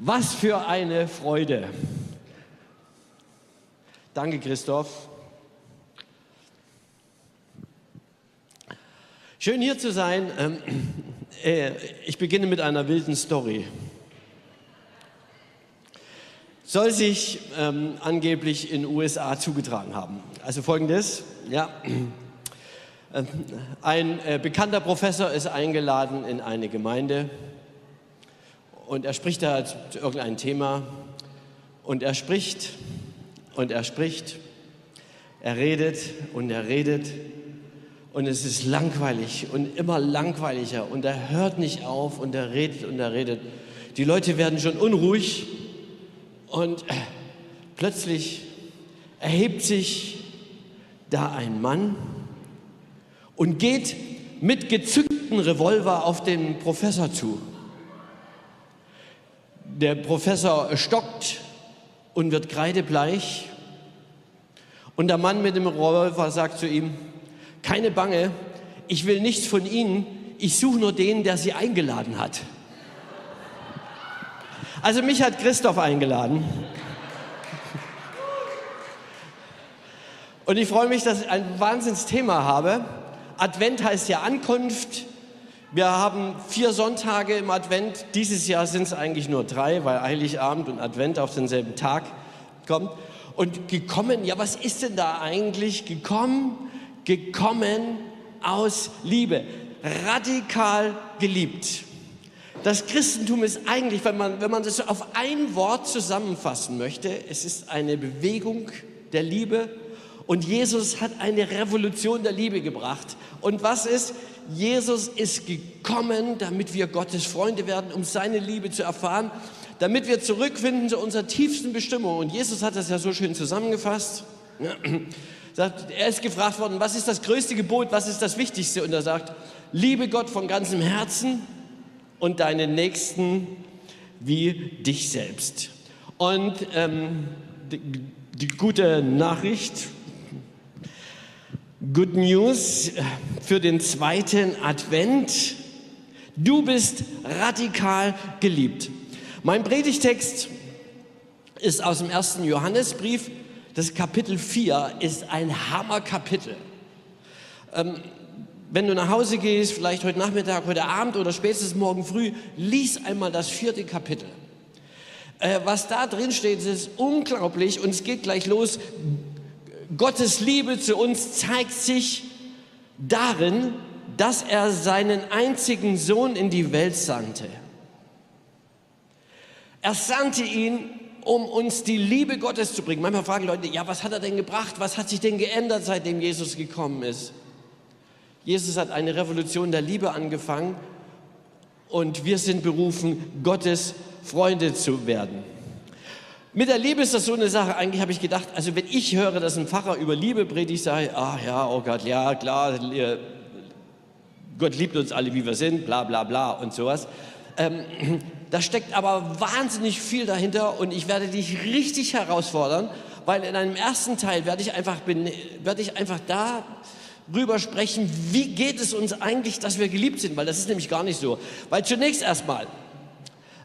Was für eine Freude. Danke, Christoph. Schön hier zu sein. Ähm, äh, ich beginne mit einer wilden Story. Soll sich ähm, angeblich in den USA zugetragen haben. Also folgendes, ja. Ähm, ein äh, bekannter Professor ist eingeladen in eine Gemeinde und er spricht da zu irgendein Thema und er spricht und er spricht, er redet und er redet und es ist langweilig und immer langweiliger und er hört nicht auf und er redet und er redet. Die Leute werden schon unruhig und äh, plötzlich erhebt sich da ein Mann und geht mit gezückten Revolver auf den Professor zu. Der Professor stockt und wird kreidebleich. Und der Mann mit dem Revolver sagt zu ihm, keine Bange, ich will nichts von Ihnen, ich suche nur den, der Sie eingeladen hat. Also mich hat Christoph eingeladen. Und ich freue mich, dass ich ein Wahnsinnsthema habe. Advent heißt ja Ankunft. Wir haben vier Sonntage im Advent. Dieses Jahr sind es eigentlich nur drei, weil Heiligabend und Advent auf denselben Tag kommt. Und gekommen, ja, was ist denn da eigentlich gekommen? Gekommen aus Liebe, radikal geliebt. Das Christentum ist eigentlich, wenn man, wenn man das auf ein Wort zusammenfassen möchte, es ist eine Bewegung der Liebe und Jesus hat eine Revolution der Liebe gebracht. Und was ist? Jesus ist gekommen, damit wir Gottes Freunde werden, um seine Liebe zu erfahren, damit wir zurückfinden zu unserer tiefsten Bestimmung. Und Jesus hat das ja so schön zusammengefasst. Er ist gefragt worden, was ist das größte Gebot, was ist das Wichtigste? Und er sagt, liebe Gott von ganzem Herzen und deinen Nächsten wie dich selbst. Und ähm, die, die gute Nachricht, Good News für den zweiten Advent. Du bist radikal geliebt. Mein Predigtext ist aus dem ersten Johannesbrief. Das Kapitel 4 ist ein Hammerkapitel. Ähm, wenn du nach Hause gehst, vielleicht heute Nachmittag, heute Abend oder spätestens morgen früh, lies einmal das vierte Kapitel. Äh, was da drin steht, ist unglaublich und es geht gleich los. Gottes Liebe zu uns zeigt sich darin, dass er seinen einzigen Sohn in die Welt sandte. Er sandte ihn, um uns die Liebe Gottes zu bringen. Manchmal fragen Leute, ja, was hat er denn gebracht? Was hat sich denn geändert, seitdem Jesus gekommen ist? Jesus hat eine Revolution der Liebe angefangen und wir sind berufen, Gottes Freunde zu werden. Mit der Liebe ist das so eine Sache. Eigentlich habe ich gedacht, also wenn ich höre, dass ein Pfarrer über Liebe predigt, sage ich, ach ja, oh Gott, ja, klar, Gott liebt uns alle, wie wir sind, bla bla bla und sowas. Ähm, da steckt aber wahnsinnig viel dahinter und ich werde dich richtig herausfordern, weil in einem ersten Teil werde ich einfach, werde ich einfach darüber sprechen, wie geht es uns eigentlich, dass wir geliebt sind, weil das ist nämlich gar nicht so. Weil zunächst erstmal,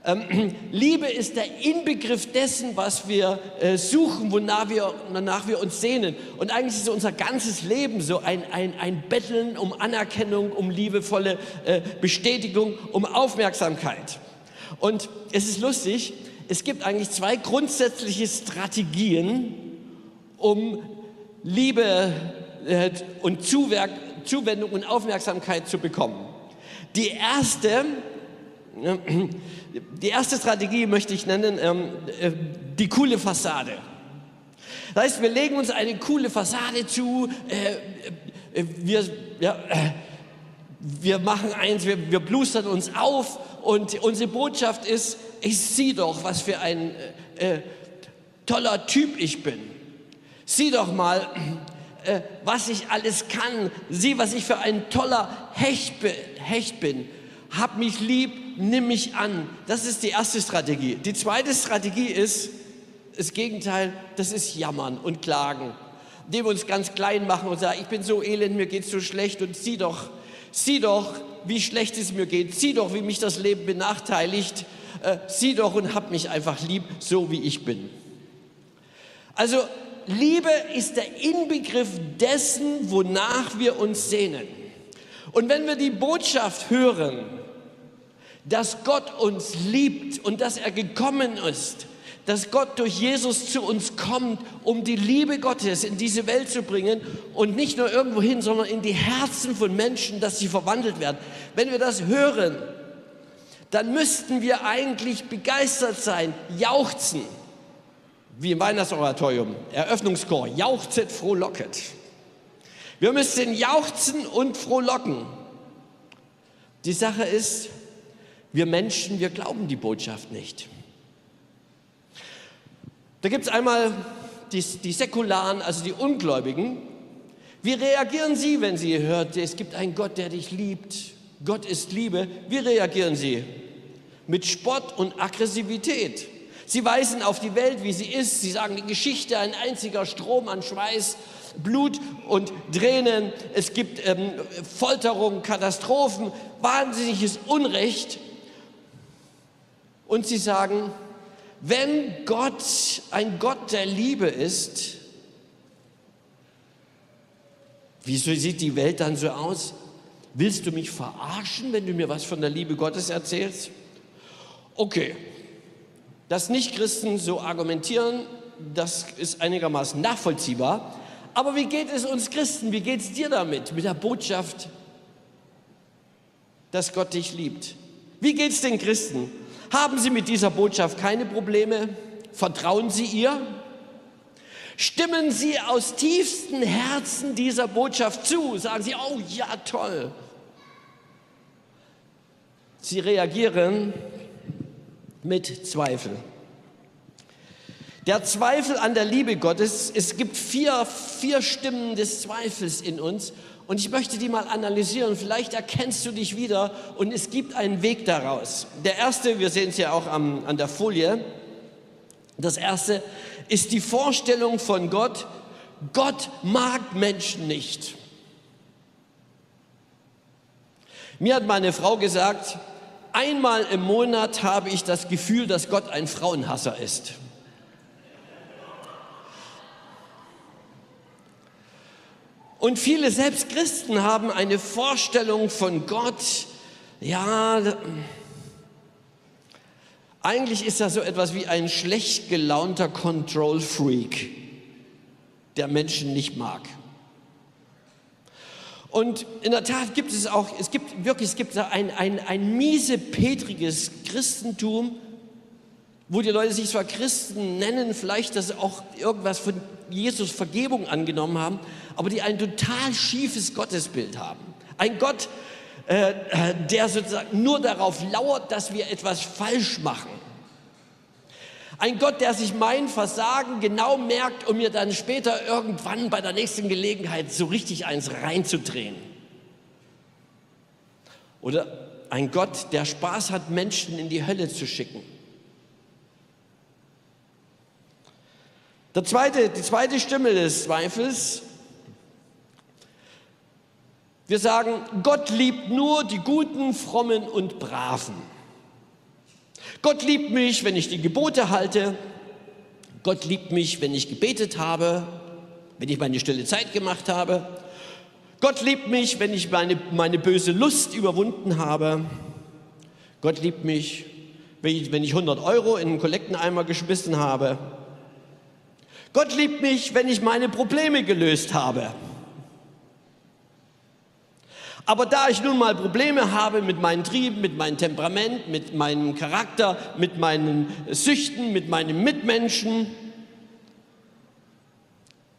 ähm, Liebe ist der Inbegriff dessen, was wir äh, suchen, wonach wir, wonach wir uns sehnen. Und eigentlich ist unser ganzes Leben so ein, ein, ein Betteln um Anerkennung, um liebevolle äh, Bestätigung, um Aufmerksamkeit. Und es ist lustig, es gibt eigentlich zwei grundsätzliche Strategien, um Liebe äh, und Zuwendung und Aufmerksamkeit zu bekommen. Die erste die erste Strategie möchte ich nennen, ähm, äh, die coole Fassade. Das heißt, wir legen uns eine coole Fassade zu, äh, äh, wir, ja, äh, wir machen eins, wir, wir blustern uns auf und unsere Botschaft ist, ich sieh doch, was für ein äh, äh, toller Typ ich bin. Sieh doch mal, was ich alles kann. Sieh, was ich für ein toller Hecht, Hecht bin hab mich lieb, nimm mich an. Das ist die erste Strategie. Die zweite Strategie ist das Gegenteil, das ist Jammern und Klagen. Indem wir uns ganz klein machen und sagen, ich bin so elend, mir geht's so schlecht und sieh doch, sieh doch, wie schlecht es mir geht. Sieh doch, wie mich das Leben benachteiligt. äh, sieh doch und hab mich einfach lieb, so wie ich bin. Also Liebe ist der Inbegriff dessen, wonach wir uns sehnen. Und wenn wir die Botschaft hören, dass Gott uns liebt und dass er gekommen ist, dass Gott durch Jesus zu uns kommt, um die Liebe Gottes in diese Welt zu bringen und nicht nur irgendwo hin, sondern in die Herzen von Menschen, dass sie verwandelt werden. Wenn wir das hören, dann müssten wir eigentlich begeistert sein, jauchzen, wie im Weihnachtsoratorium, Eröffnungschor, jauchzet, frohlocket. Wir müssen jauchzen und frohlocken. Die Sache ist, wir Menschen, wir glauben die Botschaft nicht. Da gibt es einmal die, die Säkularen, also die Ungläubigen. Wie reagieren sie, wenn sie hört, es gibt einen Gott, der dich liebt? Gott ist Liebe. Wie reagieren sie? Mit Spott und Aggressivität. Sie weisen auf die Welt, wie sie ist. Sie sagen die Geschichte, ein einziger Strom an Schweiß, Blut und Tränen. Es gibt ähm, Folterung, Katastrophen, wahnsinniges Unrecht. Und sie sagen, wenn Gott ein Gott der Liebe ist, wieso sieht die Welt dann so aus? Willst du mich verarschen, wenn du mir was von der Liebe Gottes erzählst? Okay, dass Nichtchristen so argumentieren, das ist einigermaßen nachvollziehbar. Aber wie geht es uns Christen? Wie geht es dir damit, mit der Botschaft, dass Gott dich liebt? Wie geht es den Christen? Haben Sie mit dieser Botschaft keine Probleme? Vertrauen Sie ihr? Stimmen Sie aus tiefstem Herzen dieser Botschaft zu? Sagen Sie, oh ja, toll. Sie reagieren mit Zweifel. Der Zweifel an der Liebe Gottes, es gibt vier, vier Stimmen des Zweifels in uns und ich möchte die mal analysieren. Vielleicht erkennst du dich wieder und es gibt einen Weg daraus. Der erste, wir sehen es ja auch am, an der Folie, das erste ist die Vorstellung von Gott, Gott mag Menschen nicht. Mir hat meine Frau gesagt, einmal im Monat habe ich das Gefühl, dass Gott ein Frauenhasser ist. Und viele, selbst Christen, haben eine Vorstellung von Gott, ja, eigentlich ist er so etwas wie ein schlecht gelaunter Control Freak, der Menschen nicht mag. Und in der Tat gibt es auch, es gibt wirklich, es gibt ein, ein, ein miese, petriges Christentum, wo die Leute sich zwar Christen nennen, vielleicht, sie auch irgendwas von Jesus Vergebung angenommen haben, aber die ein total schiefes Gottesbild haben. Ein Gott, äh, der sozusagen nur darauf lauert, dass wir etwas falsch machen. Ein Gott, der sich mein Versagen genau merkt, um mir dann später irgendwann bei der nächsten Gelegenheit so richtig eins reinzudrehen. Oder ein Gott, der Spaß hat, Menschen in die Hölle zu schicken. Der zweite, die zweite Stimme des Zweifels wir sagen, Gott liebt nur die Guten, Frommen und Braven. Gott liebt mich, wenn ich die Gebote halte. Gott liebt mich, wenn ich gebetet habe, wenn ich meine stille Zeit gemacht habe. Gott liebt mich, wenn ich meine, meine böse Lust überwunden habe. Gott liebt mich, wenn ich, wenn ich 100 Euro in einen Kollekteneimer geschmissen habe. Gott liebt mich, wenn ich meine Probleme gelöst habe. Aber da ich nun mal Probleme habe mit meinen Trieben, mit meinem Temperament, mit meinem Charakter, mit meinen Süchten, mit meinen Mitmenschen,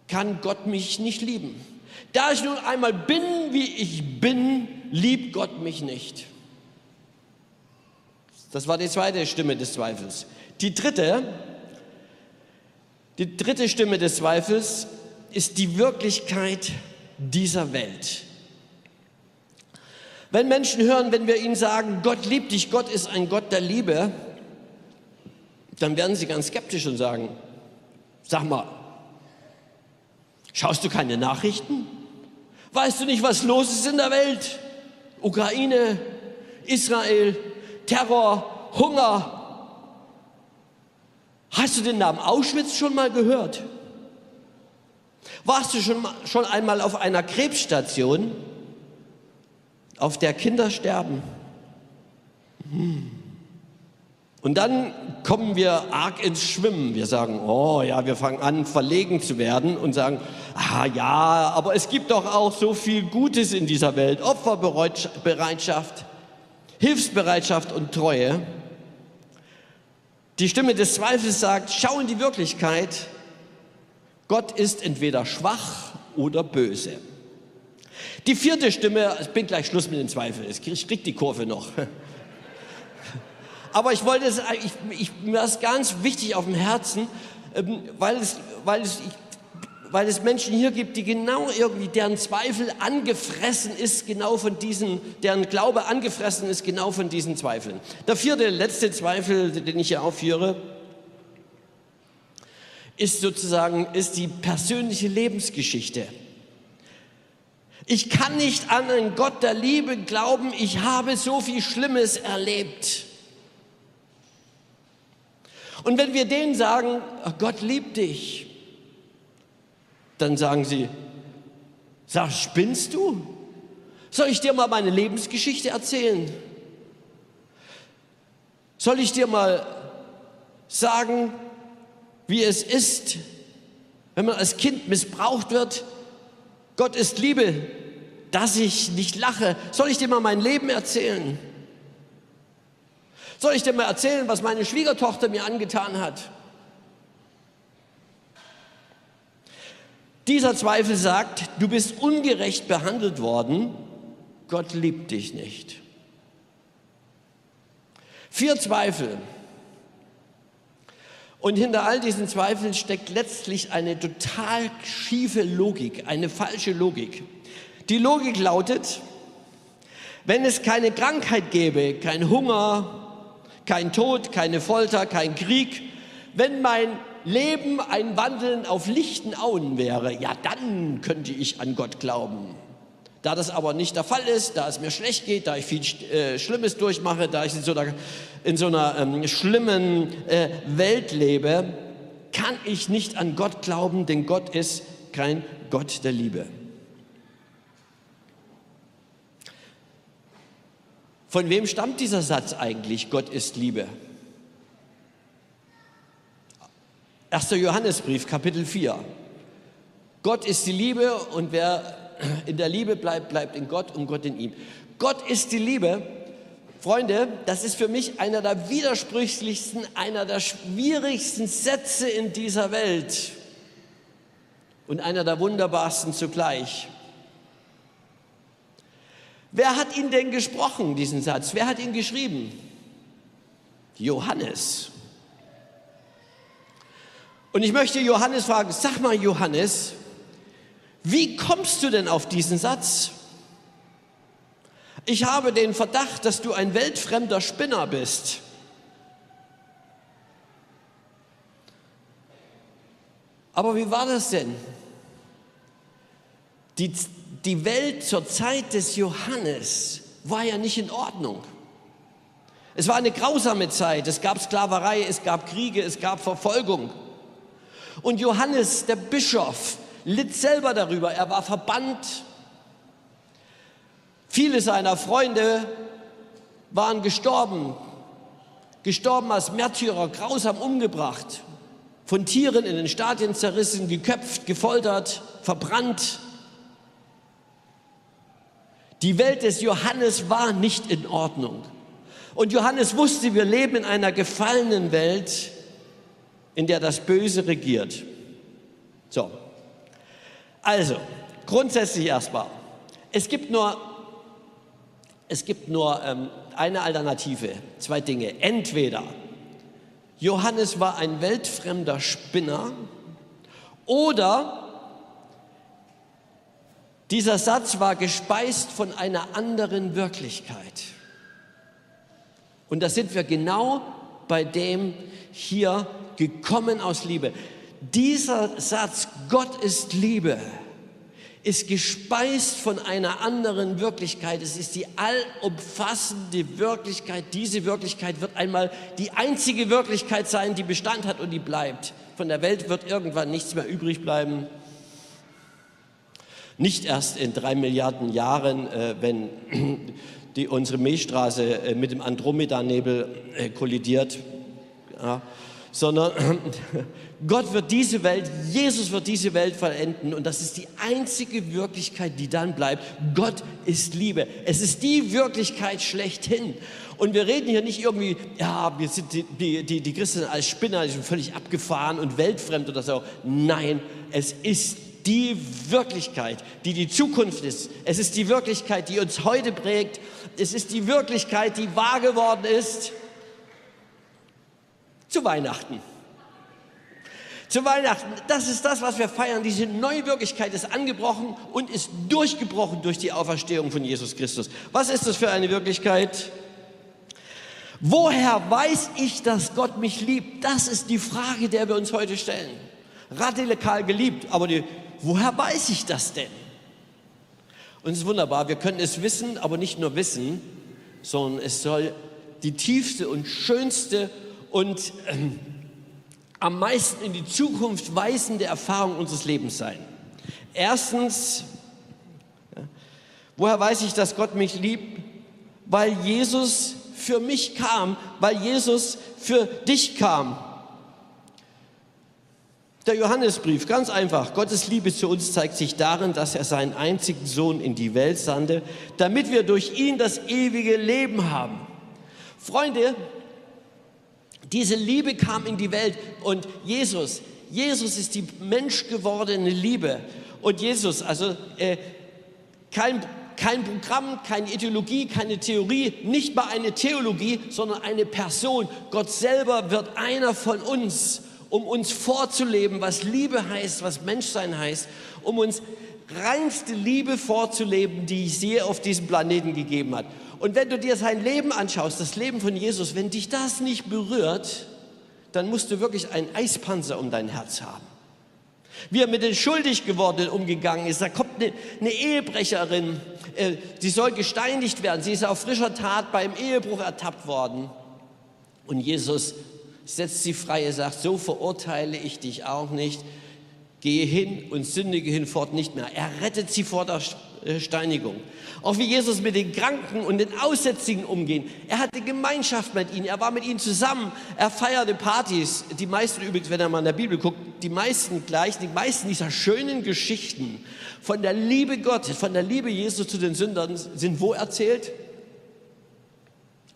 kann Gott mich nicht lieben. Da ich nun einmal bin, wie ich bin, liebt Gott mich nicht. Das war die zweite Stimme des Zweifels. Die dritte, die dritte Stimme des Zweifels ist die Wirklichkeit dieser Welt. Wenn Menschen hören, wenn wir ihnen sagen, Gott liebt dich, Gott ist ein Gott der Liebe, dann werden sie ganz skeptisch und sagen, sag mal, schaust du keine Nachrichten? Weißt du nicht, was los ist in der Welt? Ukraine, Israel, Terror, Hunger. Hast du den Namen Auschwitz schon mal gehört? Warst du schon, schon einmal auf einer Krebsstation, auf der Kinder sterben? Hm. Und dann kommen wir arg ins Schwimmen. Wir sagen, oh ja, wir fangen an, verlegen zu werden und sagen, ah ja, aber es gibt doch auch so viel Gutes in dieser Welt. Opferbereitschaft, Hilfsbereitschaft und Treue. Die Stimme des Zweifels sagt, schau in die Wirklichkeit. Gott ist entweder schwach oder böse. Die vierte Stimme, ich bin gleich Schluss mit den Zweifeln, ich krieg die Kurve noch. Aber ich wollte es, ich, ich, mir ist ganz wichtig auf dem Herzen, ähm, weil es, weil es, ich, weil es Menschen hier gibt, die genau irgendwie, deren Zweifel angefressen ist, genau von diesen, deren Glaube angefressen ist, genau von diesen Zweifeln. Der vierte, letzte Zweifel, den ich hier aufführe, ist sozusagen, ist die persönliche Lebensgeschichte. Ich kann nicht an einen Gott der Liebe glauben, ich habe so viel Schlimmes erlebt. Und wenn wir denen sagen, Gott liebt dich, dann sagen sie, sag, spinnst du? Soll ich dir mal meine Lebensgeschichte erzählen? Soll ich dir mal sagen, wie es ist, wenn man als Kind missbraucht wird? Gott ist Liebe, dass ich nicht lache. Soll ich dir mal mein Leben erzählen? Soll ich dir mal erzählen, was meine Schwiegertochter mir angetan hat? Dieser Zweifel sagt, du bist ungerecht behandelt worden, Gott liebt dich nicht. Vier Zweifel. Und hinter all diesen Zweifeln steckt letztlich eine total schiefe Logik, eine falsche Logik. Die Logik lautet, wenn es keine Krankheit gäbe, kein Hunger, kein Tod, keine Folter, kein Krieg, wenn mein Leben ein Wandeln auf lichten Auen wäre, ja, dann könnte ich an Gott glauben. Da das aber nicht der Fall ist, da es mir schlecht geht, da ich viel äh, Schlimmes durchmache, da ich in so einer, in so einer ähm, schlimmen äh, Welt lebe, kann ich nicht an Gott glauben, denn Gott ist kein Gott der Liebe. Von wem stammt dieser Satz eigentlich, Gott ist Liebe? 1. Johannesbrief, Kapitel 4. Gott ist die Liebe und wer in der Liebe bleibt, bleibt in Gott und Gott in ihm. Gott ist die Liebe. Freunde, das ist für mich einer der widersprüchlichsten, einer der schwierigsten Sätze in dieser Welt und einer der wunderbarsten zugleich. Wer hat ihn denn gesprochen, diesen Satz? Wer hat ihn geschrieben? Johannes. Und ich möchte Johannes fragen, sag mal Johannes, wie kommst du denn auf diesen Satz? Ich habe den Verdacht, dass du ein weltfremder Spinner bist. Aber wie war das denn? Die, die Welt zur Zeit des Johannes war ja nicht in Ordnung. Es war eine grausame Zeit. Es gab Sklaverei, es gab Kriege, es gab Verfolgung. Und Johannes, der Bischof, litt selber darüber. Er war verbannt. Viele seiner Freunde waren gestorben, gestorben als Märtyrer, grausam umgebracht, von Tieren in den Stadien zerrissen, geköpft, gefoltert, verbrannt. Die Welt des Johannes war nicht in Ordnung. Und Johannes wusste, wir leben in einer gefallenen Welt, in der das Böse regiert. So, also grundsätzlich erstmal, es gibt nur, es gibt nur ähm, eine Alternative, zwei Dinge. Entweder Johannes war ein weltfremder Spinner oder dieser Satz war gespeist von einer anderen Wirklichkeit. Und da sind wir genau bei dem hier gekommen aus Liebe. Dieser Satz, Gott ist Liebe, ist gespeist von einer anderen Wirklichkeit. Es ist die allumfassende Wirklichkeit. Diese Wirklichkeit wird einmal die einzige Wirklichkeit sein, die Bestand hat und die bleibt. Von der Welt wird irgendwann nichts mehr übrig bleiben. Nicht erst in drei Milliarden Jahren, äh, wenn die, unsere Milchstraße äh, mit dem Andromeda-Nebel äh, kollidiert. Ja sondern Gott wird diese Welt, Jesus wird diese Welt vollenden und das ist die einzige Wirklichkeit, die dann bleibt. Gott ist Liebe. Es ist die Wirklichkeit schlechthin. Und wir reden hier nicht irgendwie, ja, wir sind die, die, die, die Christen als Spinner, die sind völlig abgefahren und weltfremd oder so. Nein, es ist die Wirklichkeit, die die Zukunft ist. Es ist die Wirklichkeit, die uns heute prägt. Es ist die Wirklichkeit, die wahr geworden ist zu Weihnachten. Zu Weihnachten, das ist das, was wir feiern. Diese neue Wirklichkeit ist angebrochen und ist durchgebrochen durch die Auferstehung von Jesus Christus. Was ist das für eine Wirklichkeit? Woher weiß ich, dass Gott mich liebt? Das ist die Frage, der wir uns heute stellen. Radikal geliebt, aber die, woher weiß ich das denn? Und es ist wunderbar, wir können es wissen, aber nicht nur wissen, sondern es soll die tiefste und schönste und ähm, am meisten in die Zukunft weisende Erfahrung unseres Lebens sein. Erstens, woher weiß ich, dass Gott mich liebt? Weil Jesus für mich kam, weil Jesus für dich kam. Der Johannesbrief, ganz einfach. Gottes Liebe zu uns zeigt sich darin, dass er seinen einzigen Sohn in die Welt sandte, damit wir durch ihn das ewige Leben haben. Freunde, diese Liebe kam in die Welt und Jesus, Jesus ist die menschgewordene Liebe. Und Jesus, also äh, kein, kein Programm, keine Ideologie, keine Theorie, nicht mal eine Theologie, sondern eine Person. Gott selber wird einer von uns, um uns vorzuleben, was Liebe heißt, was Menschsein heißt, um uns reinste Liebe vorzuleben, die es je auf diesem Planeten gegeben hat. Und wenn du dir sein Leben anschaust, das Leben von Jesus, wenn dich das nicht berührt, dann musst du wirklich einen Eispanzer um dein Herz haben. Wie er mit den schuldig gewordenen umgegangen ist. Da kommt eine, eine Ehebrecherin, äh, sie soll gesteinigt werden. Sie ist auf frischer Tat beim Ehebruch ertappt worden. Und Jesus setzt sie frei. Er sagt, so verurteile ich dich auch nicht. Gehe hin und sündige hinfort nicht mehr. Er rettet sie vor der Steinigung. Auch wie Jesus mit den Kranken und den Aussätzigen umgeht. Er hatte Gemeinschaft mit ihnen, er war mit ihnen zusammen, er feierte Partys. Die meisten übrigens, wenn er mal in der Bibel guckt, die meisten gleich, die meisten dieser schönen Geschichten von der Liebe Gottes, von der Liebe Jesus zu den Sündern sind wo erzählt?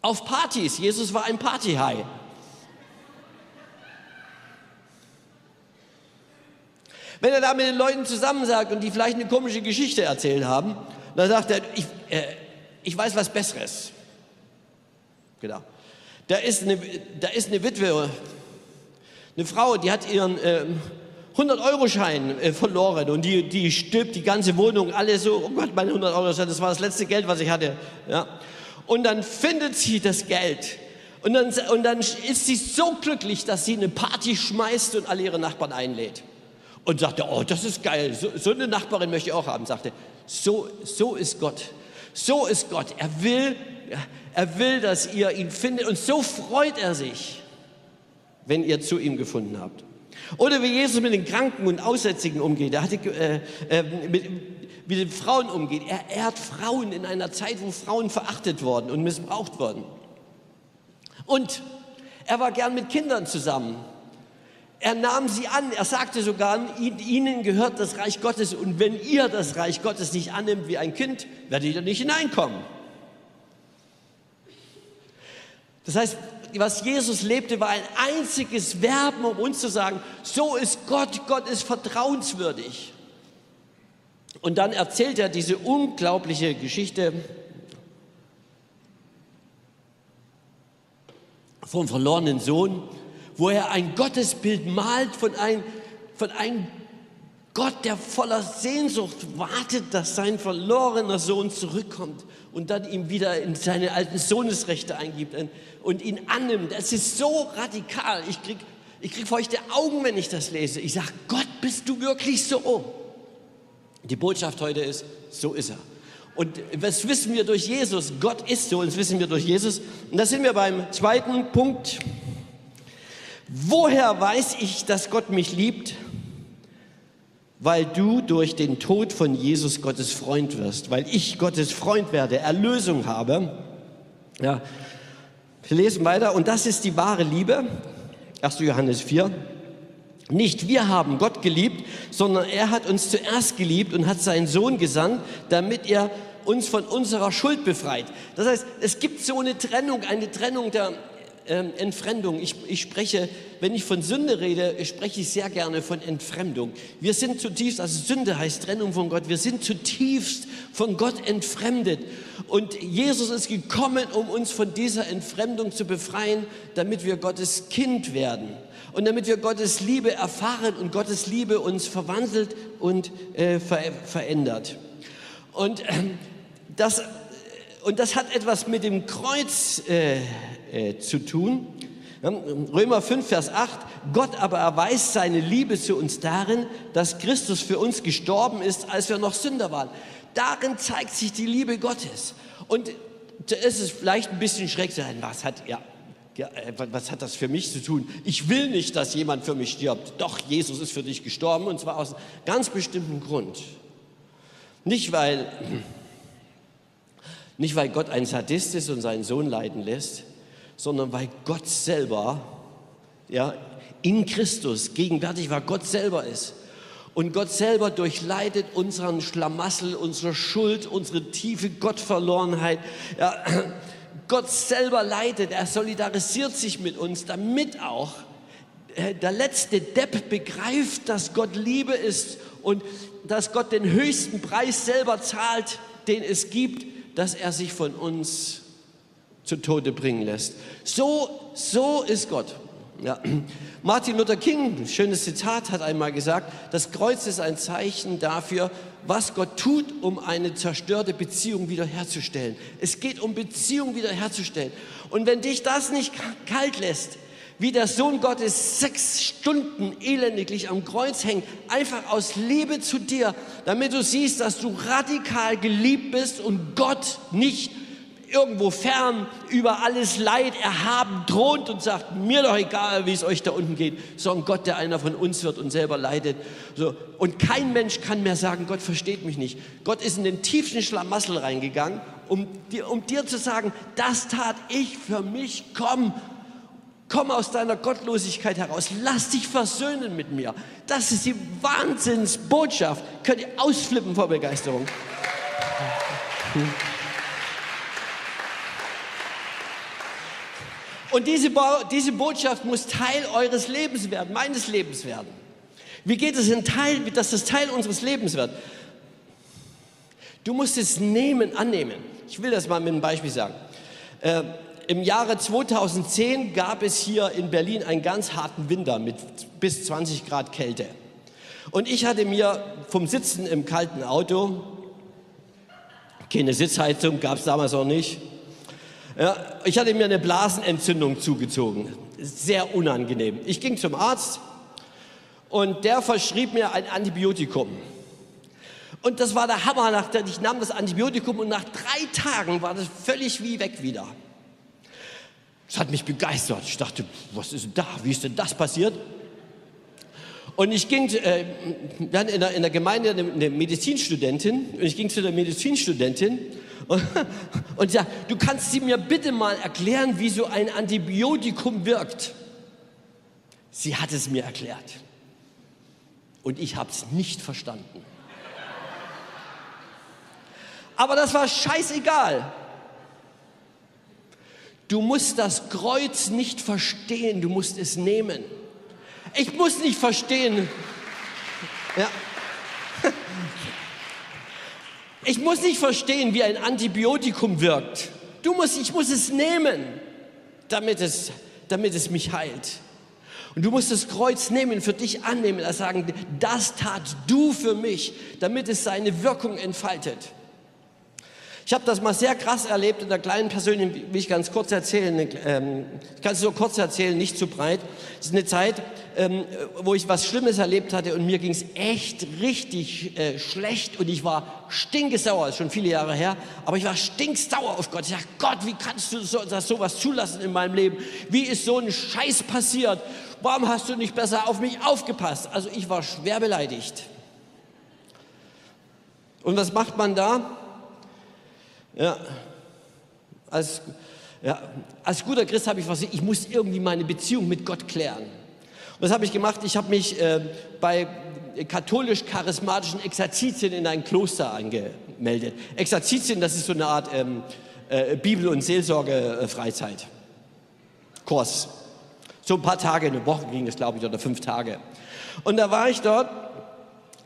Auf Partys. Jesus war ein Partyhai. Wenn er da mit den Leuten zusammensagt und die vielleicht eine komische Geschichte erzählt haben, dann sagt er, ich, äh, ich weiß was Besseres. Genau. Da ist eine, da ist eine Witwe, eine Frau, die hat ihren äh, 100-Euro-Schein äh, verloren und die, die stirbt die ganze Wohnung, alle so, oh Gott, mein 100-Euro-Schein, das war das letzte Geld, was ich hatte. Ja. Und dann findet sie das Geld. Und dann, und dann ist sie so glücklich, dass sie eine Party schmeißt und alle ihre Nachbarn einlädt. Und sagte, oh, das ist geil, so, so eine Nachbarin möchte ich auch haben. Sagte, so, so ist Gott. So ist Gott. Er will, er will, dass ihr ihn findet. Und so freut er sich, wenn ihr zu ihm gefunden habt. Oder wie Jesus mit den Kranken und Aussätzigen umgeht. Er hatte, äh, äh, mit, mit den Frauen umgeht. Er ehrt Frauen in einer Zeit, wo Frauen verachtet worden und missbraucht wurden. Und er war gern mit Kindern zusammen. Er nahm sie an. Er sagte sogar, ihnen gehört das Reich Gottes. Und wenn ihr das Reich Gottes nicht annimmt wie ein Kind, werdet ihr nicht hineinkommen. Das heißt, was Jesus lebte, war ein einziges Werben, um uns zu sagen, so ist Gott, Gott ist vertrauenswürdig. Und dann erzählt er diese unglaubliche Geschichte vom verlorenen Sohn, wo er ein Gottesbild malt von einem, von einem Gott, der voller Sehnsucht wartet, dass sein verlorener Sohn zurückkommt und dann ihm wieder in seine alten Sohnesrechte eingibt und ihn annimmt. Es ist so radikal. Ich kriege ich krieg feuchte Augen, wenn ich das lese. Ich sage, Gott, bist du wirklich so? Die Botschaft heute ist, so ist er. Und was wissen wir durch Jesus? Gott ist so, und das wissen wir durch Jesus. Und da sind wir beim zweiten Punkt. Woher weiß ich, dass Gott mich liebt? Weil du durch den Tod von Jesus Gottes Freund wirst, weil ich Gottes Freund werde, Erlösung habe. Ja, wir lesen weiter und das ist die wahre Liebe. 1. Johannes 4. Nicht wir haben Gott geliebt, sondern er hat uns zuerst geliebt und hat seinen Sohn gesandt, damit er uns von unserer Schuld befreit. Das heißt, es gibt so eine Trennung, eine Trennung der ähm, Entfremdung. Ich, ich spreche, wenn ich von Sünde rede, spreche ich sehr gerne von Entfremdung. Wir sind zutiefst, also Sünde heißt Trennung von Gott, wir sind zutiefst von Gott entfremdet. Und Jesus ist gekommen, um uns von dieser Entfremdung zu befreien, damit wir Gottes Kind werden und damit wir Gottes Liebe erfahren und Gottes Liebe uns verwandelt und äh, ver verändert. Und, äh, das, und das hat etwas mit dem Kreuz äh, äh zu tun. Römer 5, Vers 8, Gott aber erweist seine Liebe zu uns darin, dass Christus für uns gestorben ist, als wir noch Sünder waren. Darin zeigt sich die Liebe Gottes. Und es ist vielleicht ein bisschen sein, was hat, ja, ja, äh, was hat das für mich zu tun? Ich will nicht, dass jemand für mich stirbt. Doch, Jesus ist für dich gestorben und zwar aus einem ganz bestimmten Grund. Nicht weil, nicht weil Gott ein Sadist ist und seinen Sohn leiden lässt, sondern weil Gott selber, ja, in Christus gegenwärtig war, Gott selber ist. Und Gott selber durchleidet unseren Schlamassel, unsere Schuld, unsere tiefe Gottverlorenheit. Ja, Gott selber leidet, er solidarisiert sich mit uns, damit auch äh, der letzte Depp begreift, dass Gott Liebe ist und dass Gott den höchsten Preis selber zahlt, den es gibt, dass er sich von uns zu Tode bringen lässt. So, so ist Gott. Ja. Martin Luther King, schönes Zitat, hat einmal gesagt, das Kreuz ist ein Zeichen dafür, was Gott tut, um eine zerstörte Beziehung wiederherzustellen. Es geht um Beziehung wiederherzustellen. Und wenn dich das nicht kalt lässt, wie der Sohn Gottes sechs Stunden elendiglich am Kreuz hängt, einfach aus Liebe zu dir, damit du siehst, dass du radikal geliebt bist und Gott nicht irgendwo fern über alles Leid erhaben thront und sagt, mir doch egal, wie es euch da unten geht, sondern Gott, der einer von uns wird und selber leidet. So. Und kein Mensch kann mehr sagen, Gott versteht mich nicht. Gott ist in den tiefsten Schlamassel reingegangen, um dir, um dir zu sagen, das tat ich für mich, komm, komm aus deiner Gottlosigkeit heraus, lass dich versöhnen mit mir. Das ist die Wahnsinnsbotschaft. Könnt ihr ausflippen vor Begeisterung. Und diese, diese Botschaft muss Teil eures Lebens werden, meines Lebens werden. Wie geht es in Teil, dass das Teil unseres Lebens wird? Du musst es nehmen, annehmen. Ich will das mal mit einem Beispiel sagen. Äh, Im Jahre 2010 gab es hier in Berlin einen ganz harten Winter mit bis 20 Grad Kälte. Und ich hatte mir vom Sitzen im kalten Auto, keine Sitzheizung gab es damals auch nicht, ja, ich hatte mir eine Blasenentzündung zugezogen. Sehr unangenehm. Ich ging zum Arzt und der verschrieb mir ein Antibiotikum. Und das war der Hammer. Ich nahm das Antibiotikum und nach drei Tagen war das völlig wie weg wieder. Das hat mich begeistert. Ich dachte, was ist da? Wie ist denn das passiert? Und ich ging, äh, wir hatten in der, in der Gemeinde eine, eine Medizinstudentin und ich ging zu der Medizinstudentin und, und ja, du kannst sie mir bitte mal erklären, wie so ein Antibiotikum wirkt. Sie hat es mir erklärt. Und ich habe es nicht verstanden. Aber das war scheißegal. Du musst das Kreuz nicht verstehen, du musst es nehmen. Ich muss nicht verstehen. Ja. Ich muss nicht verstehen, wie ein Antibiotikum wirkt. Du musst, ich muss es nehmen, damit es, damit es mich heilt. Und du musst das Kreuz nehmen, für dich annehmen, und sagen, das tat du für mich, damit es seine Wirkung entfaltet. Ich habe das mal sehr krass erlebt in der kleinen persönlichen, will ich ganz kurz erzählen, ähm, ich kann es nur kurz erzählen, nicht zu breit. Es ist eine Zeit, ähm, wo ich was Schlimmes erlebt hatte und mir ging es echt richtig äh, schlecht und ich war stinkesauer, ist schon viele Jahre her, aber ich war stinksauer auf Gott. Ich dachte, Gott, wie kannst du so, das sowas zulassen in meinem Leben? Wie ist so ein Scheiß passiert? Warum hast du nicht besser auf mich aufgepasst? Also ich war schwer beleidigt. Und was macht man da? Ja, als, ja, als guter Christ habe ich was, ich muss irgendwie meine Beziehung mit Gott klären. Und was habe ich gemacht? Ich habe mich äh, bei katholisch-charismatischen Exerzitien in ein Kloster angemeldet. Exerzitien, das ist so eine Art ähm, äh, Bibel- und Seelsorge-Freizeit. Kurs. So ein paar Tage, eine Woche ging das, glaube ich, oder fünf Tage. Und da war ich dort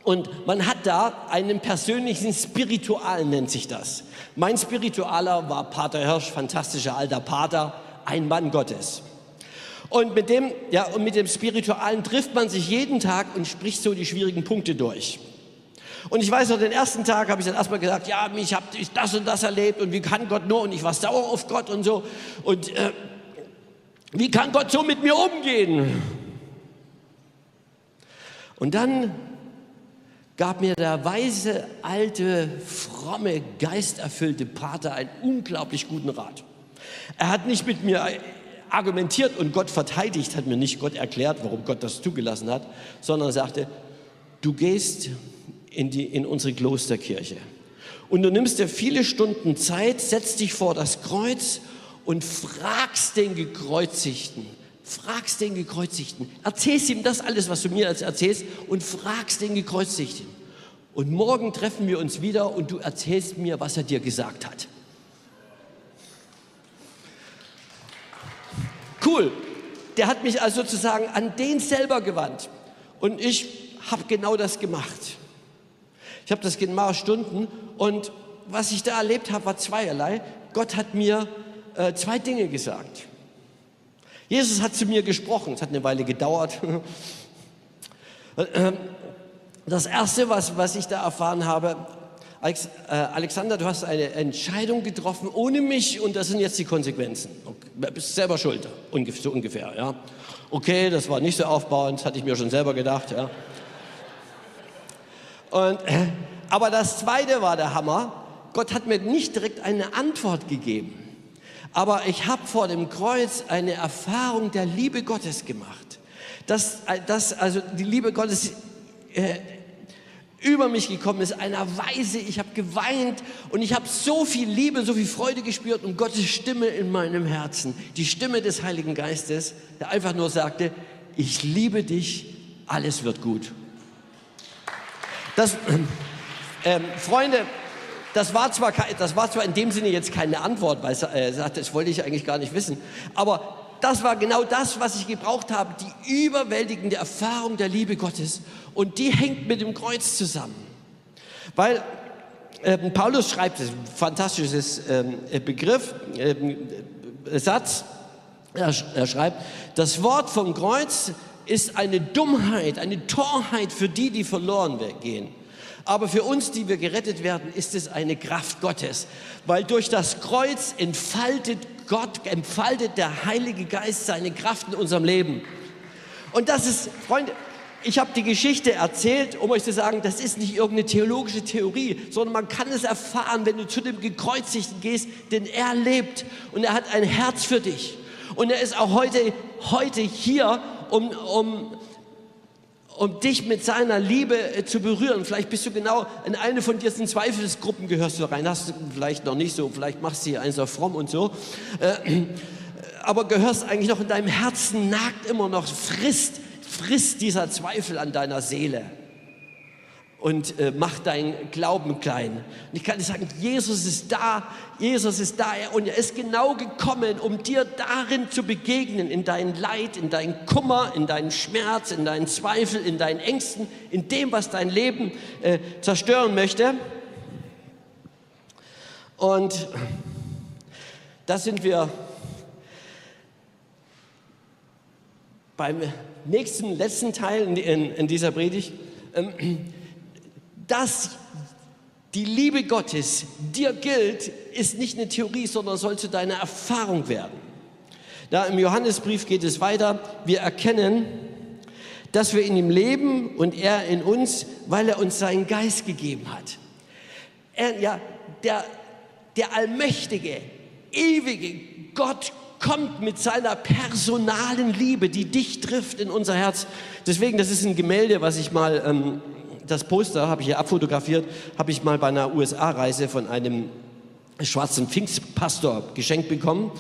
und man hat da einen persönlichen Spiritual, nennt sich das. Mein Spiritualer war Pater Hirsch, fantastischer alter Pater, ein Mann Gottes. Und mit dem, ja, und mit dem Spiritualen trifft man sich jeden Tag und spricht so die schwierigen Punkte durch. Und ich weiß noch, den ersten Tag habe ich dann erstmal gesagt, ja, ich habe das und das erlebt und wie kann Gott nur und ich war sauer auf Gott und so. Und äh, wie kann Gott so mit mir umgehen? Und dann gab mir der weise, alte, fromme, geisterfüllte Pater einen unglaublich guten Rat. Er hat nicht mit mir argumentiert und Gott verteidigt, hat mir nicht Gott erklärt, warum Gott das zugelassen hat, sondern sagte, du gehst in, die, in unsere Klosterkirche und du nimmst dir viele Stunden Zeit, setzt dich vor das Kreuz und fragst den Gekreuzigten, fragst den Gekreuzigten, erzählst ihm das alles, was du mir erzählst und fragst den Gekreuzigten. Und morgen treffen wir uns wieder und du erzählst mir, was er dir gesagt hat. Cool. Der hat mich also sozusagen an den selber gewandt. Und ich habe genau das gemacht. Ich habe das genau Stunden und was ich da erlebt habe, war zweierlei. Gott hat mir äh, zwei Dinge gesagt. Jesus hat zu mir gesprochen, es hat eine Weile gedauert. Das Erste, was, was ich da erfahren habe, äh, Alexander, du hast eine Entscheidung getroffen ohne mich und das sind jetzt die Konsequenzen. Du bist selber schuld, so ungefähr. Ja. Okay, das war nicht so aufbauend, hatte ich mir schon selber gedacht. Ja. Und, äh, aber das Zweite war der Hammer. Gott hat mir nicht direkt eine Antwort gegeben. Aber ich habe vor dem Kreuz eine Erfahrung der Liebe Gottes gemacht. Dass, dass also die Liebe Gottes äh, über mich gekommen ist, einer Weise, ich habe geweint und ich habe so viel Liebe, so viel Freude gespürt und Gottes Stimme in meinem Herzen, die Stimme des Heiligen Geistes, der einfach nur sagte, ich liebe dich, alles wird gut. Das, äh, Freunde, das war, zwar, das war zwar in dem Sinne jetzt keine Antwort, weil er äh, sagte, das wollte ich eigentlich gar nicht wissen, aber das war genau das, was ich gebraucht habe, die überwältigende Erfahrung der Liebe Gottes. Und die hängt mit dem Kreuz zusammen. Weil äh, Paulus schreibt, das ist ein fantastisches ähm, äh, Begriff, ähm, äh, Satz, er, er schreibt, das Wort vom Kreuz ist eine Dummheit, eine Torheit für die, die verloren gehen. Aber für uns, die wir gerettet werden, ist es eine Kraft Gottes, weil durch das Kreuz entfaltet Gott, entfaltet der Heilige Geist seine Kraft in unserem Leben. Und das ist, Freunde, ich habe die Geschichte erzählt, um euch zu sagen, das ist nicht irgendeine theologische Theorie, sondern man kann es erfahren, wenn du zu dem Gekreuzigten gehst, denn er lebt und er hat ein Herz für dich. Und er ist auch heute, heute hier, um, um, um dich mit seiner Liebe äh, zu berühren. Vielleicht bist du genau in eine von diesen Zweifelsgruppen gehörst du rein. Hast du vielleicht noch nicht so, vielleicht machst du hier eins auf fromm und so. Äh, aber gehörst eigentlich noch in deinem Herzen, nagt immer noch, frisst, frisst dieser Zweifel an deiner Seele und äh, mach deinen Glauben klein. Und ich kann dir sagen, Jesus ist da, Jesus ist da und er ist genau gekommen, um dir darin zu begegnen, in dein Leid, in deinen Kummer, in deinen Schmerz, in deinen Zweifel, in deinen Ängsten, in dem, was dein Leben äh, zerstören möchte. Und da sind wir beim nächsten, letzten Teil in, in, in dieser Predigt. Ähm, dass die Liebe Gottes dir gilt, ist nicht eine Theorie, sondern soll zu deiner Erfahrung werden. Da im Johannesbrief geht es weiter. Wir erkennen, dass wir in ihm leben und er in uns, weil er uns seinen Geist gegeben hat. Er, ja, der, der allmächtige, ewige Gott kommt mit seiner personalen Liebe, die dich trifft in unser Herz. Deswegen, das ist ein Gemälde, was ich mal, ähm, das Poster habe ich hier abfotografiert, habe ich mal bei einer USA-Reise von einem schwarzen Pfingstpastor geschenkt bekommen.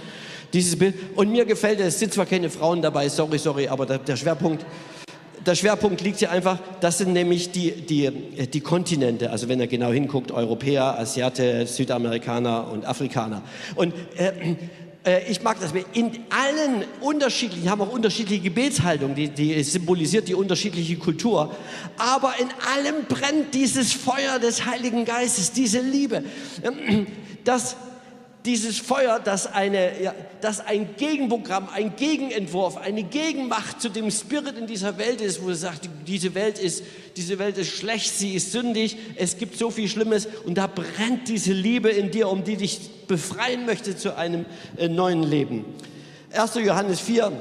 Dieses Bild. Und mir gefällt es, es sind zwar keine Frauen dabei, sorry, sorry, aber der, der Schwerpunkt, der Schwerpunkt liegt hier einfach, das sind nämlich die, die, die Kontinente, also wenn er genau hinguckt, Europäer, Asiate, Südamerikaner und Afrikaner. Und äh, äh, ich mag das, wir in allen unterschiedlichen, haben auch unterschiedliche Gebetshaltungen, die, die symbolisiert die unterschiedliche Kultur, aber in allem brennt dieses Feuer des Heiligen Geistes, diese Liebe. Das dieses Feuer, das, eine, ja, das ein Gegenprogramm, ein Gegenentwurf, eine Gegenmacht zu dem Spirit in dieser Welt ist, wo er sagt, diese Welt ist, diese Welt ist schlecht, sie ist sündig, es gibt so viel Schlimmes und da brennt diese Liebe in dir, um die dich befreien möchte zu einem äh, neuen Leben. 1. Johannes 4,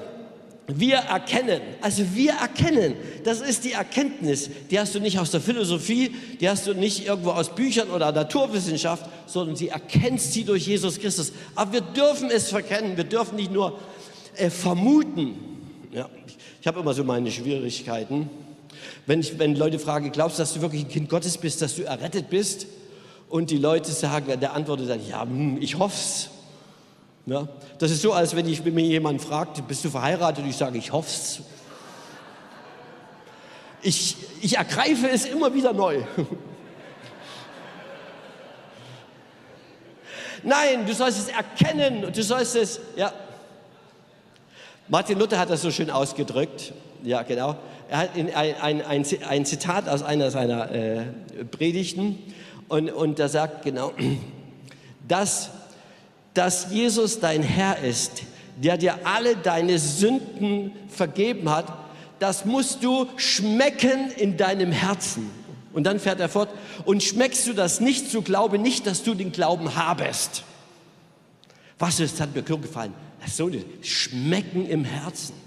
wir erkennen, also wir erkennen, das ist die Erkenntnis, die hast du nicht aus der Philosophie, die hast du nicht irgendwo aus Büchern oder Naturwissenschaft, sondern sie erkennst sie durch Jesus Christus. Aber wir dürfen es verkennen, wir dürfen nicht nur äh, vermuten. Ja, ich habe immer so meine Schwierigkeiten. Wenn, ich, wenn Leute fragen, glaubst du, dass du wirklich ein Kind Gottes bist, dass du errettet bist? Und die Leute sagen, der Antwort ist dann, ja, hm, ich hoffe es. Ja, das ist so, als wenn, ich, mir jemand fragt, bist du verheiratet? Ich sage, ich hoffe es. Ich, ich ergreife es immer wieder neu. Nein, du sollst es erkennen du sollst es, ja. Martin Luther hat das so schön ausgedrückt. Ja, genau. Er hat ein, ein, ein, ein Zitat aus einer seiner äh, Predigten und, und da sagt genau, dass dass Jesus dein Herr ist, der dir alle deine Sünden vergeben hat, das musst du schmecken in deinem Herzen. Und dann fährt er fort, und schmeckst du das nicht, so glaube nicht, dass du den Glauben habest. Was ist, hat mir klug gefallen. Das ist so Schmecken im Herzen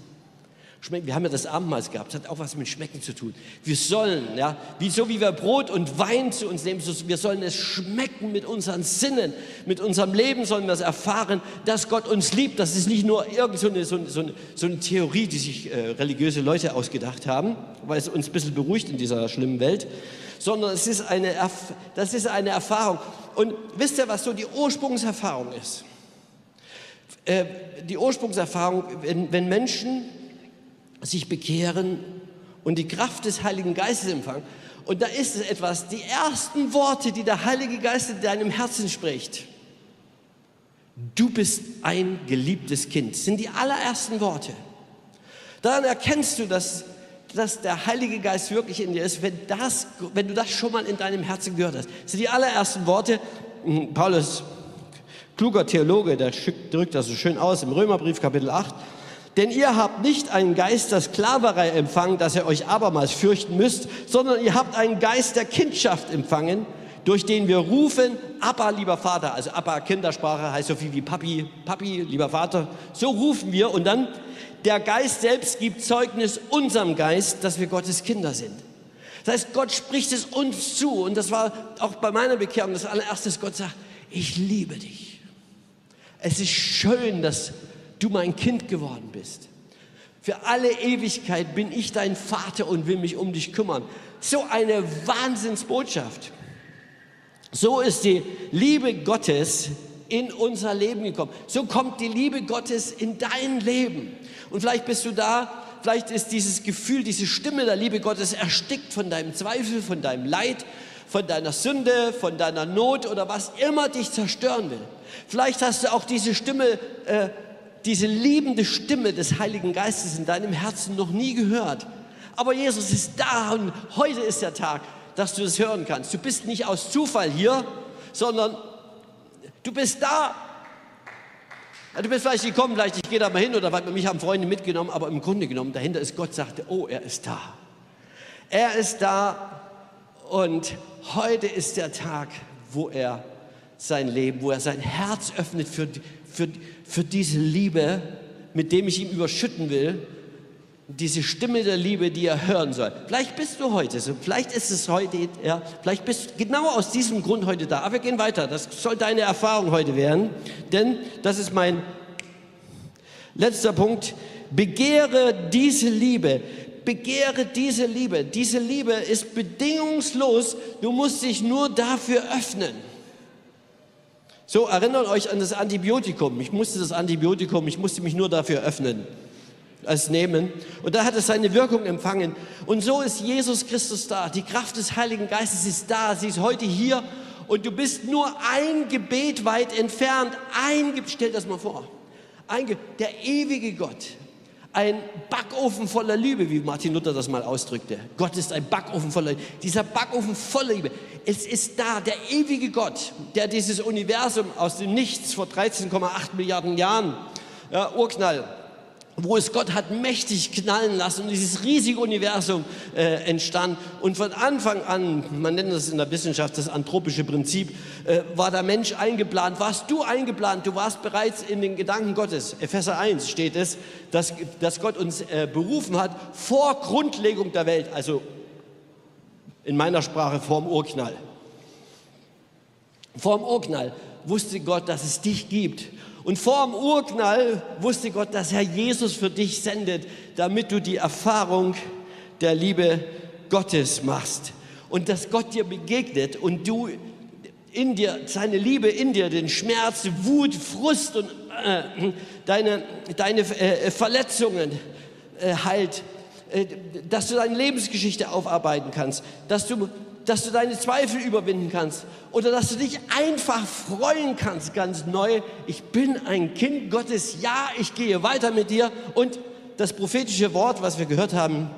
schmecken. Wir haben ja das Abendmahl gehabt, das hat auch was mit Schmecken zu tun. Wir sollen, ja, wie, so wie wir Brot und Wein zu uns nehmen, so, wir sollen es schmecken mit unseren Sinnen, mit unserem Leben sollen wir es erfahren, dass Gott uns liebt. Das ist nicht nur irgendeine so so eine, so eine Theorie, die sich äh, religiöse Leute ausgedacht haben, weil es uns ein bisschen beruhigt in dieser schlimmen Welt, sondern es ist eine, das ist eine Erfahrung. Und wisst ihr, was so die Ursprungserfahrung ist? Äh, die Ursprungserfahrung, wenn Menschen sich bekehren und die Kraft des Heiligen Geistes empfangen. Und da ist es etwas, die ersten Worte, die der Heilige Geist in deinem Herzen spricht. Du bist ein geliebtes Kind, sind die allerersten Worte. Daran erkennst du, dass, dass der Heilige Geist wirklich in dir ist, wenn, das, wenn du das schon mal in deinem Herzen gehört hast. Das sind die allerersten Worte. Hm, Paulus, kluger Theologe, der drückt das so schön aus im Römerbrief Kapitel 8. Denn ihr habt nicht einen Geist der Sklaverei empfangen, dass ihr euch abermals fürchten müsst, sondern ihr habt einen Geist der Kindschaft empfangen, durch den wir rufen, Abba, lieber Vater. Also Abba, Kindersprache heißt so viel wie Papi, Papi, lieber Vater. So rufen wir und dann der Geist selbst gibt Zeugnis unserem Geist, dass wir Gottes Kinder sind. Das heißt, Gott spricht es uns zu und das war auch bei meiner Bekehrung das allererste, Gott sagt, ich liebe dich. Es ist schön, dass du mein Kind geworden bist. Für alle Ewigkeit bin ich dein Vater und will mich um dich kümmern. So eine Wahnsinnsbotschaft. So ist die Liebe Gottes in unser Leben gekommen. So kommt die Liebe Gottes in dein Leben. Und vielleicht bist du da, vielleicht ist dieses Gefühl, diese Stimme der Liebe Gottes erstickt von deinem Zweifel, von deinem Leid, von deiner Sünde, von deiner Not oder was immer dich zerstören will. Vielleicht hast du auch diese Stimme äh, diese liebende Stimme des Heiligen Geistes in deinem Herzen noch nie gehört. Aber Jesus ist da und heute ist der Tag, dass du es hören kannst. Du bist nicht aus Zufall hier, sondern du bist da. Du bist vielleicht gekommen, vielleicht ich gehe da mal hin oder weil mich haben Freunde mitgenommen, aber im Grunde genommen dahinter ist Gott sagte, oh, er ist da. Er ist da Und heute ist der Tag, wo er sein Leben, wo er sein Herz öffnet für, für, für diese Liebe, mit dem ich ihm überschütten will. Diese Stimme der Liebe, die er hören soll. Vielleicht bist du heute so, vielleicht ist es heute, ja, vielleicht bist du genau aus diesem Grund heute da. Aber wir gehen weiter. Das soll deine Erfahrung heute werden, denn das ist mein letzter Punkt. Begehre diese Liebe begehre diese Liebe. Diese Liebe ist bedingungslos. Du musst dich nur dafür öffnen. So, erinnert euch an das Antibiotikum. Ich musste das Antibiotikum, ich musste mich nur dafür öffnen, es nehmen. Und da hat es seine Wirkung empfangen. Und so ist Jesus Christus da. Die Kraft des Heiligen Geistes ist da. Sie ist heute hier. Und du bist nur ein Gebet weit entfernt. Ein, stell das mal vor. Ein, der ewige Gott, ein Backofen voller Liebe, wie Martin Luther das mal ausdrückte. Gott ist ein Backofen voller Liebe. Dieser Backofen voller Liebe. Es ist da, der ewige Gott, der dieses Universum aus dem Nichts vor 13,8 Milliarden Jahren, ja, Urknall, wo es Gott hat mächtig knallen lassen und dieses riesige Universum äh, entstand. Und von Anfang an, man nennt das in der Wissenschaft das anthropische Prinzip, äh, war der Mensch eingeplant. Warst du eingeplant? Du warst bereits in den Gedanken Gottes. Epheser 1 steht es, dass, dass Gott uns äh, berufen hat vor Grundlegung der Welt, also in meiner Sprache vorm Urknall. Vorm Urknall wusste Gott, dass es dich gibt und vor dem Urknall wusste Gott, dass er Jesus für dich sendet, damit du die Erfahrung der Liebe Gottes machst. Und dass Gott dir begegnet und du in dir, seine Liebe in dir, den Schmerz, Wut, Frust und äh, deine, deine äh, Verletzungen äh, heilt, äh, dass du deine Lebensgeschichte aufarbeiten kannst, dass du dass du deine Zweifel überwinden kannst oder dass du dich einfach freuen kannst, ganz neu. Ich bin ein Kind Gottes, ja, ich gehe weiter mit dir. Und das prophetische Wort, was wir gehört haben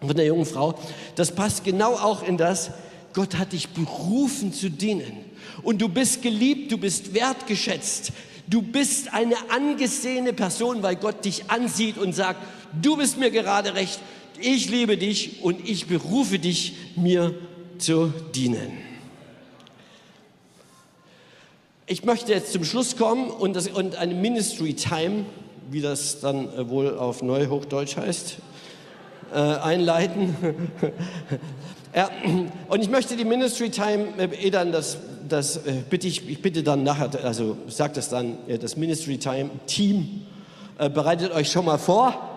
von der jungen Frau, das passt genau auch in das, Gott hat dich berufen zu dienen. Und du bist geliebt, du bist wertgeschätzt. Du bist eine angesehene Person, weil Gott dich ansieht und sagt, du bist mir gerade recht, ich liebe dich und ich berufe dich, mir zu dienen. Ich möchte jetzt zum Schluss kommen und, das, und eine Ministry Time, wie das dann äh, wohl auf Neuhochdeutsch heißt, äh, einleiten. ja, und ich möchte die Ministry Time, äh, eh dann das, das äh, bitte ich, ich bitte dann nachher, also sagt das dann, das Ministry Time Team, äh, bereitet euch schon mal vor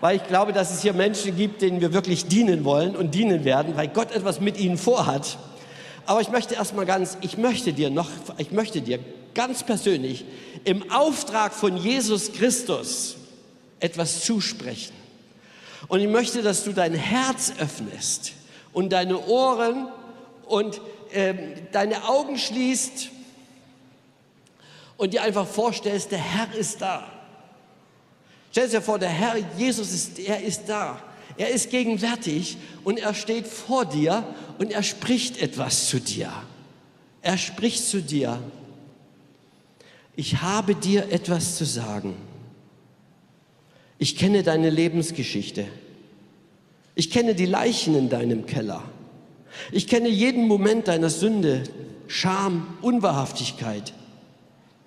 weil ich glaube, dass es hier Menschen gibt, denen wir wirklich dienen wollen und dienen werden, weil Gott etwas mit ihnen vorhat. Aber ich möchte erstmal ganz, ich möchte dir noch, ich möchte dir ganz persönlich im Auftrag von Jesus Christus etwas zusprechen. Und ich möchte, dass du dein Herz öffnest und deine Ohren und äh, deine Augen schließt und dir einfach vorstellst, der Herr ist da. Stell dir vor, der Herr Jesus ist, er ist da. Er ist gegenwärtig und er steht vor dir und er spricht etwas zu dir. Er spricht zu dir. Ich habe dir etwas zu sagen. Ich kenne deine Lebensgeschichte. Ich kenne die Leichen in deinem Keller. Ich kenne jeden Moment deiner Sünde, Scham, Unwahrhaftigkeit,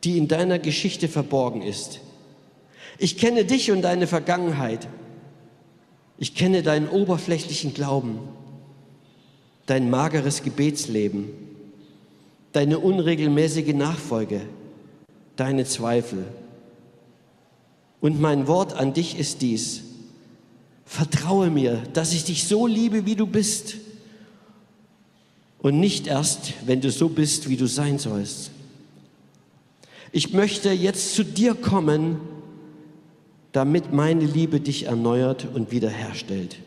die in deiner Geschichte verborgen ist. Ich kenne dich und deine Vergangenheit. Ich kenne deinen oberflächlichen Glauben, dein mageres Gebetsleben, deine unregelmäßige Nachfolge, deine Zweifel. Und mein Wort an dich ist dies. Vertraue mir, dass ich dich so liebe, wie du bist. Und nicht erst, wenn du so bist, wie du sein sollst. Ich möchte jetzt zu dir kommen damit meine Liebe dich erneuert und wiederherstellt.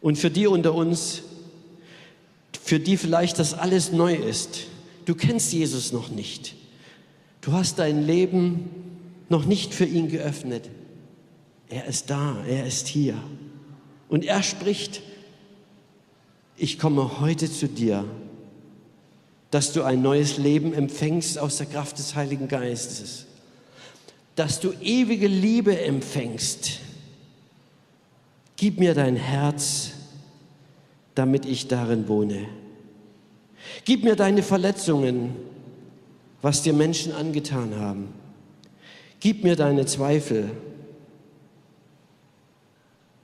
Und für die unter uns, für die vielleicht das alles neu ist, du kennst Jesus noch nicht. Du hast dein Leben noch nicht für ihn geöffnet. Er ist da, er ist hier. Und er spricht, ich komme heute zu dir, dass du ein neues Leben empfängst aus der Kraft des Heiligen Geistes dass du ewige Liebe empfängst. Gib mir dein Herz damit ich darin wohne. Gib mir deine Verletzungen, was dir Menschen angetan haben. Gib mir deine Zweifel.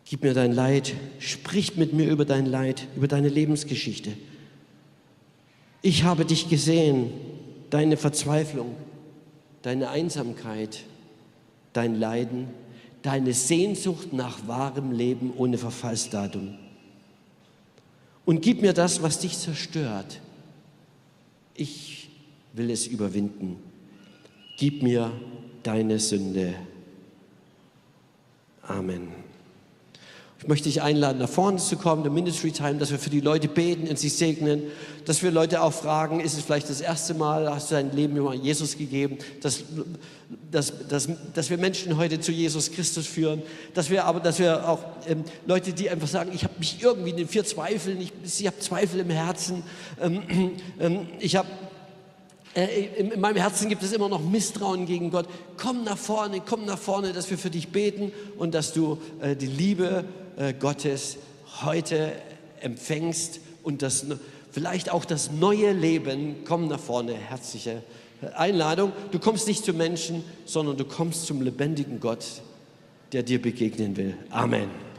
Gib mir dein Leid. Sprich mit mir über dein Leid, über deine Lebensgeschichte. Ich habe dich gesehen, deine Verzweiflung, deine Einsamkeit, dein Leiden, deine Sehnsucht nach wahrem Leben ohne Verfallsdatum. Und gib mir das, was dich zerstört. Ich will es überwinden. Gib mir deine Sünde. Amen. Ich möchte dich einladen, nach vorne zu kommen, der Ministry Time, dass wir für die Leute beten und sie segnen, dass wir Leute auch fragen, ist es vielleicht das erste Mal, hast du dein Leben über Jesus gegeben, dass, dass, dass, dass wir Menschen heute zu Jesus Christus führen, dass wir aber, dass wir auch ähm, Leute, die einfach sagen, ich habe mich irgendwie in den vier Zweifeln, ich, ich habe Zweifel im Herzen, ähm, ähm, ich habe in meinem Herzen gibt es immer noch Misstrauen gegen Gott. Komm nach vorne, komm nach vorne, dass wir für dich beten und dass du äh, die Liebe äh, Gottes heute empfängst und das, vielleicht auch das neue Leben. Komm nach vorne, herzliche Einladung. Du kommst nicht zu Menschen, sondern du kommst zum lebendigen Gott, der dir begegnen will. Amen.